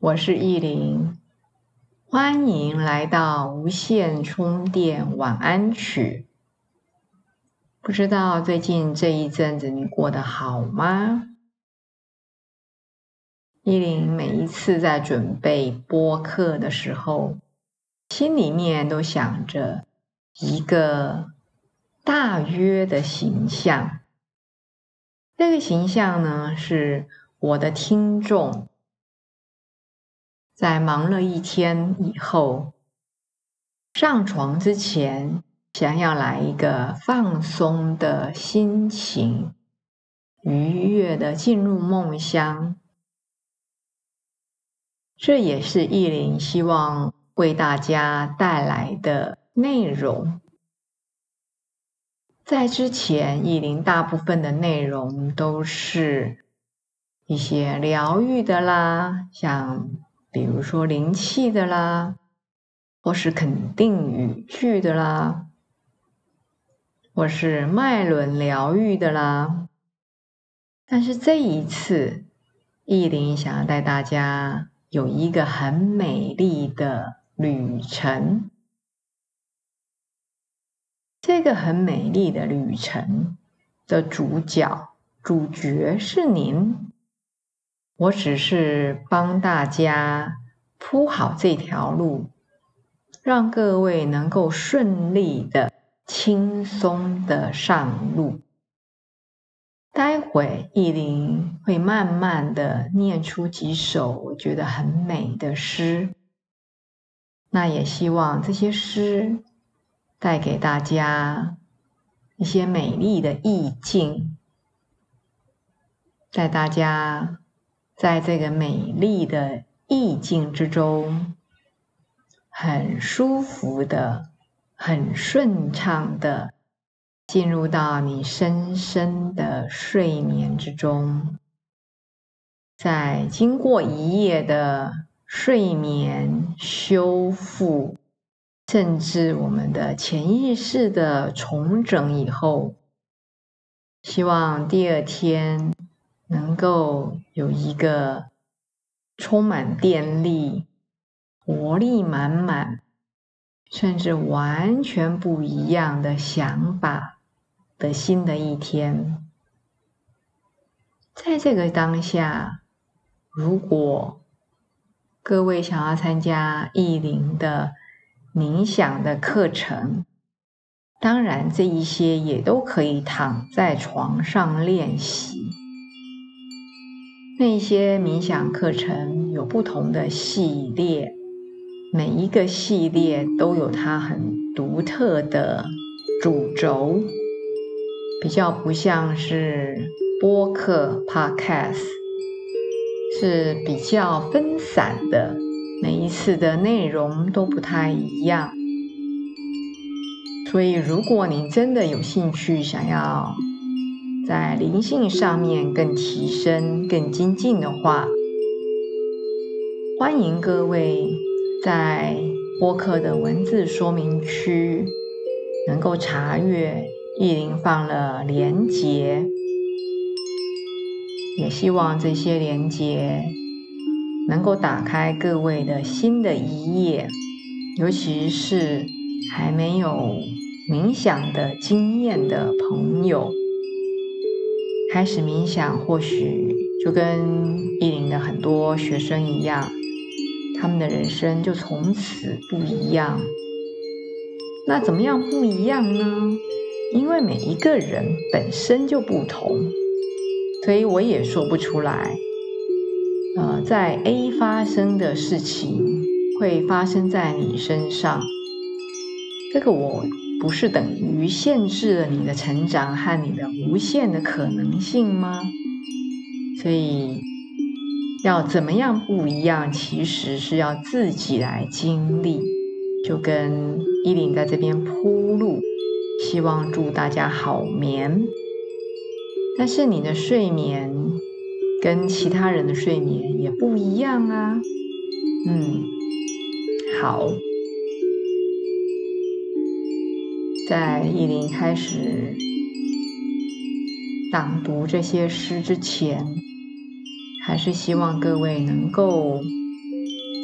我是意林，欢迎来到无线充电晚安曲。不知道最近这一阵子你过得好吗？依林每一次在准备播客的时候，心里面都想着一个大约的形象。这个形象呢，是我的听众。在忙了一天以后，上床之前，想要来一个放松的心情，愉悦的进入梦乡。这也是意林希望为大家带来的内容。在之前，意林大部分的内容都是一些疗愈的啦，像。比如说灵气的啦，或是肯定语句的啦，或是脉轮疗愈的啦。但是这一次，意林想要带大家有一个很美丽的旅程。这个很美丽的旅程的主角、主角是您。我只是帮大家铺好这条路，让各位能够顺利的、轻松的上路。待会意林会慢慢的念出几首我觉得很美的诗，那也希望这些诗带给大家一些美丽的意境，带大家。在这个美丽的意境之中，很舒服的、很顺畅的进入到你深深的睡眠之中。在经过一夜的睡眠修复，甚至我们的潜意识的重整以后，希望第二天。能够有一个充满电力、活力满满，甚至完全不一样的想法的新的一天，在这个当下，如果各位想要参加意林的冥想的课程，当然这一些也都可以躺在床上练习。那些冥想课程有不同的系列，每一个系列都有它很独特的主轴，比较不像是播客 （podcast），是比较分散的，每一次的内容都不太一样。所以，如果你真的有兴趣，想要。在灵性上面更提升、更精进的话，欢迎各位在播客的文字说明区能够查阅意林放了连结，也希望这些连结能够打开各位的新的一页，尤其是还没有冥想的经验的朋友。开始冥想，或许就跟意林的很多学生一样，他们的人生就从此不一样。那怎么样不一样呢？因为每一个人本身就不同，所以我也说不出来。呃，在 A 发生的事情会发生在你身上，这个我。不是等于限制了你的成长和你的无限的可能性吗？所以要怎么样不一样，其实是要自己来经历。就跟依琳在这边铺路，希望祝大家好眠。但是你的睡眠跟其他人的睡眠也不一样啊。嗯，好。在依琳开始朗读这些诗之前，还是希望各位能够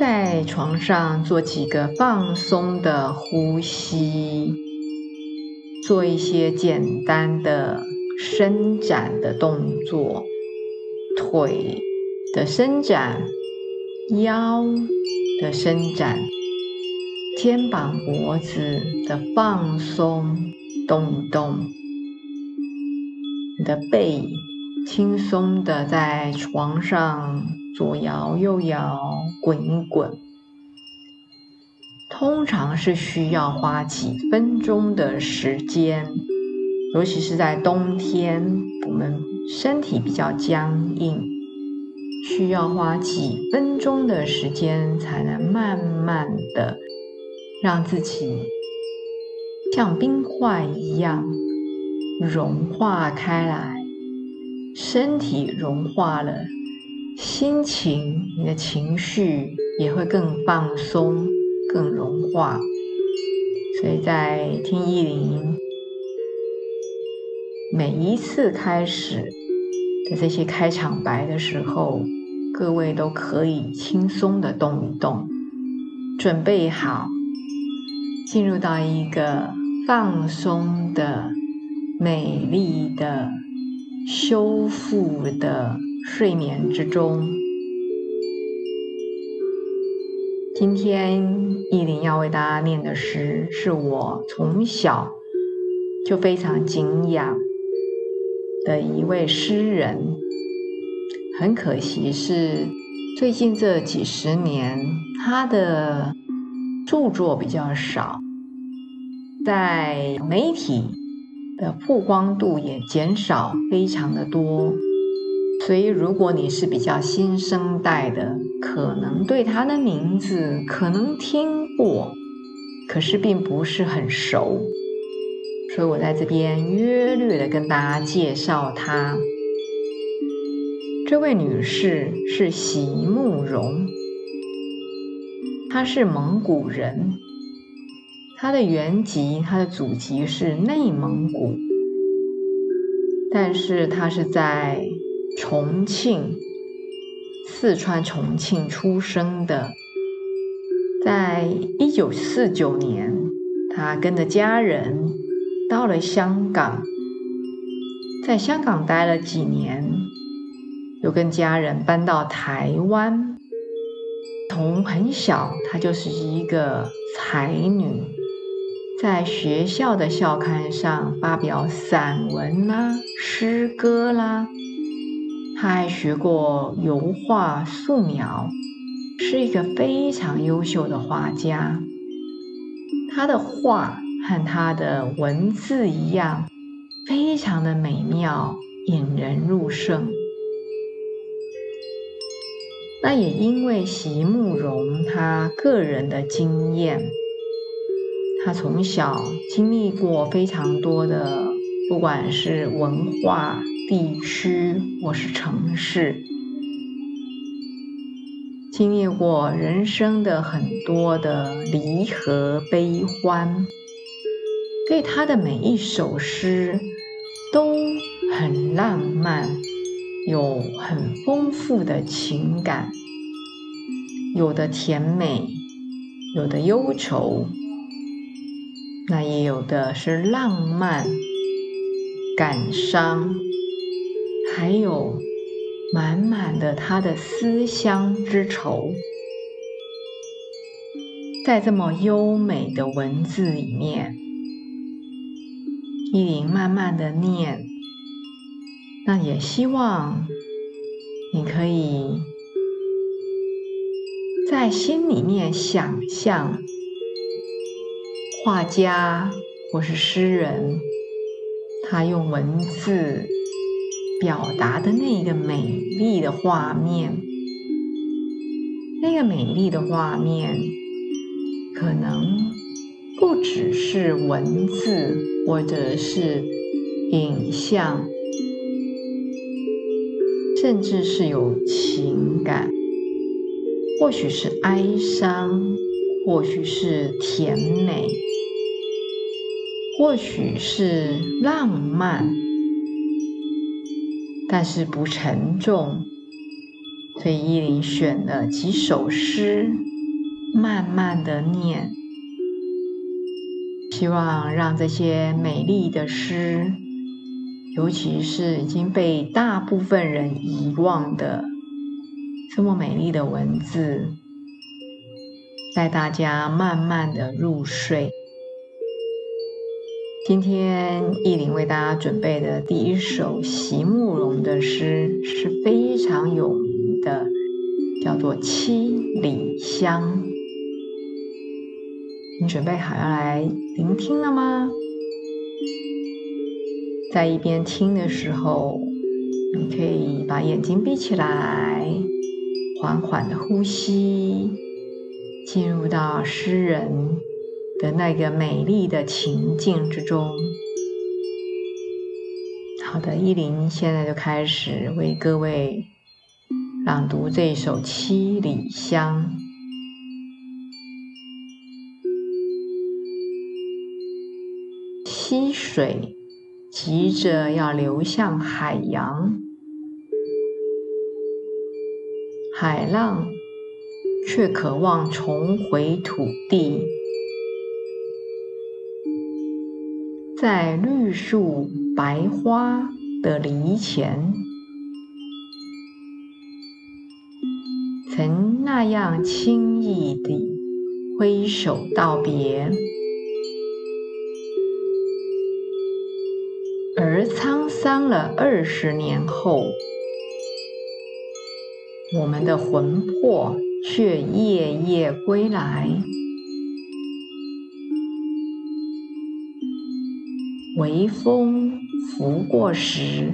在床上做几个放松的呼吸，做一些简单的伸展的动作，腿的伸展，腰的伸展。肩膀、脖子的放松，动一动；你的背轻松的在床上左摇右摇、滚一滚。通常是需要花几分钟的时间，尤其是在冬天，我们身体比较僵硬，需要花几分钟的时间才能慢慢的。让自己像冰块一样融化开来，身体融化了，心情、你的情绪也会更放松、更融化。所以在听意林每一次开始的这些开场白的时候，各位都可以轻松的动一动，准备好。进入到一个放松的、美丽的、修复的睡眠之中。今天依林要为大家念的诗，是我从小就非常敬仰的一位诗人。很可惜是最近这几十年，他的。著作比较少，在媒体的曝光度也减少非常的多，所以如果你是比较新生代的，可能对他的名字可能听过，可是并不是很熟，所以我在这边约略的跟大家介绍他。这位女士是席慕容。他是蒙古人，他的原籍、他的祖籍是内蒙古，但是他是在重庆，四川重庆出生的。在一九四九年，他跟着家人到了香港，在香港待了几年，又跟家人搬到台湾。从很小，她就是一个才女，在学校的校刊上发表散文啦、诗歌啦。她还学过油画、素描，是一个非常优秀的画家。她的画和她的文字一样，非常的美妙，引人入胜。那也因为席慕容他个人的经验，他从小经历过非常多的，不管是文化、地区或是城市，经历过人生的很多的离合悲欢，所以他的每一首诗都很浪漫。有很丰富的情感，有的甜美，有的忧愁，那也有的是浪漫、感伤，还有满满的他的思乡之愁，在这么优美的文字里面，依琳慢慢的念。那也希望你可以在心里面想象画家或是诗人，他用文字表达的那个美丽的画面，那个美丽的画面，可能不只是文字，或者是影像，甚至是有情感，或许是哀伤，或许是甜美，或许是浪漫，但是不沉重。所以依林选了几首诗，慢慢的念，希望让这些美丽的诗，尤其是已经被大部分人遗忘的这么美丽的文字，带大家慢慢的入睡。今天意林为大家准备的第一首席慕容的诗是非常有名。的叫做《七里香》，你准备好要来聆听了吗？在一边听的时候，你可以把眼睛闭起来，缓缓的呼吸，进入到诗人的那个美丽的情境之中。好的，依林现在就开始为各位。朗读这首《七里香》。溪水急着要流向海洋，海浪却渴望重回土地，在绿树白花的篱前。曾那样轻易地挥手道别，沧桑了二十年后，我们的魂魄却夜夜归来，微风拂过时。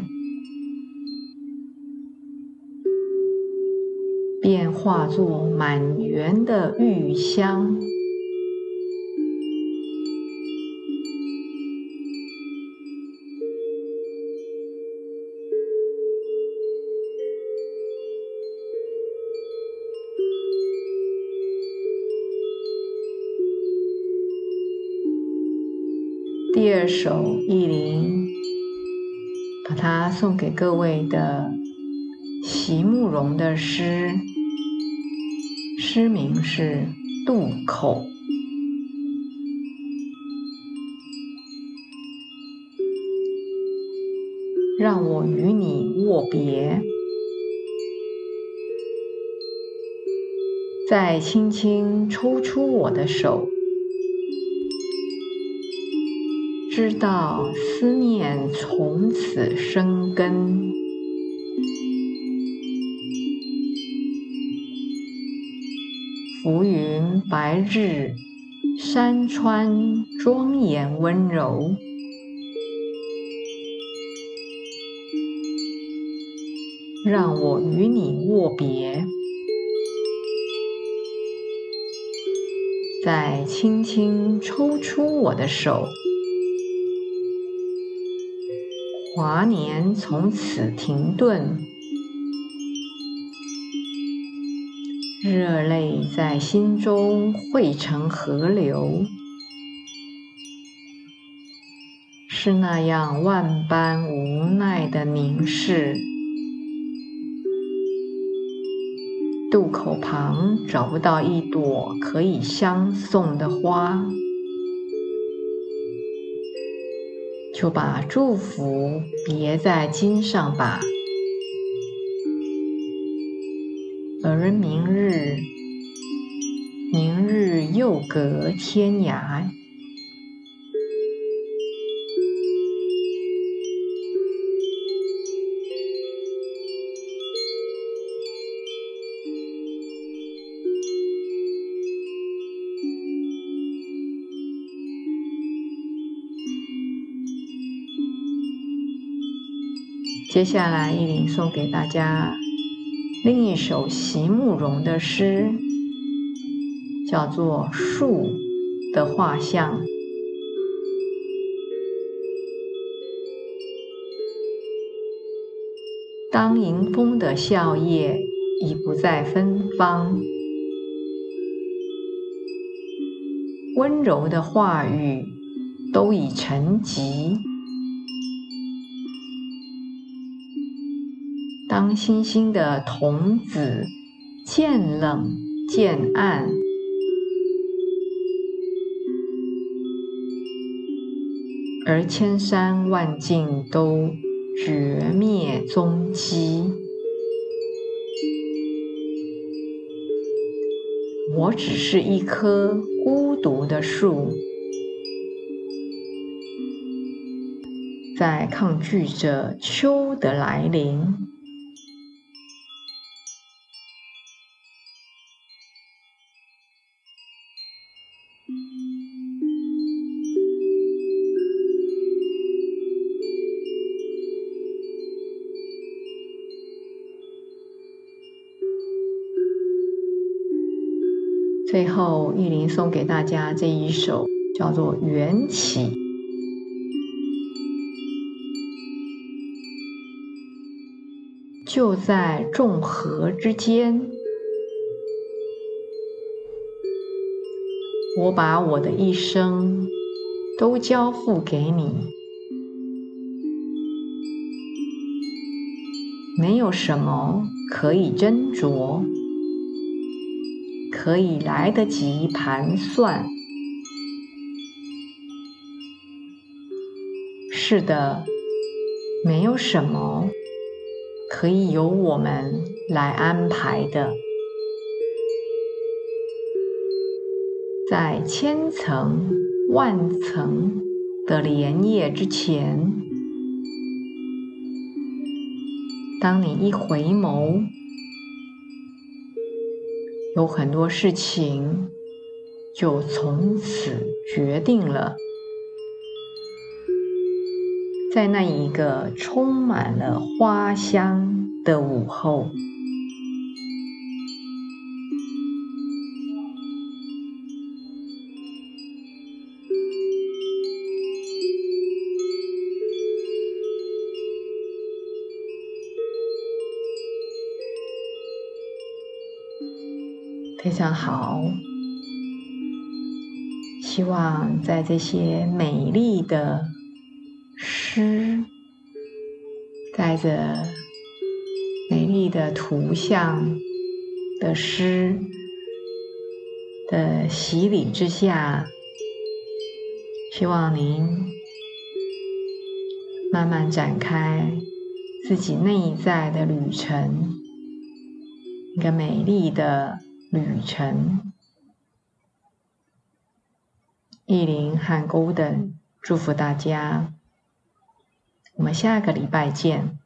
便化作满园的玉香。第二首意林，把它送给各位的席慕容的诗。诗名是《渡口》，让我与你握别，再轻轻抽出我的手，知道思念从此生根。浮云白日，山川庄严温柔，让我与你握别，再轻轻抽出我的手，华年从此停顿。热泪在心中汇成河流，是那样万般无奈的凝视。渡口旁找不到一朵可以相送的花，就把祝福别在襟上吧。而明日，明日又隔天涯。接下来，依林送给大家。另一首席慕容的诗，叫做《树的画像》。当迎风的笑靥已不再芬芳，温柔的话语都已沉寂。当星星的童子渐冷渐暗，而千山万径都绝灭踪迹，我只是一棵孤独的树，在抗拒着秋的来临。最后，玉林送给大家这一首，叫做《缘起》。就在众河之间，我把我的一生都交付给你，没有什么可以斟酌。可以来得及盘算。是的，没有什么可以由我们来安排的。在千层万层的莲叶之前，当你一回眸。有很多事情就从此决定了，在那一个充满了花香的午后，非常好，希望在这些美丽的诗，带着美丽的图像的诗的洗礼之下，希望您慢慢展开自己内在的旅程，一个美丽的。旅程，意林和 Golden 祝福大家，我们下个礼拜见。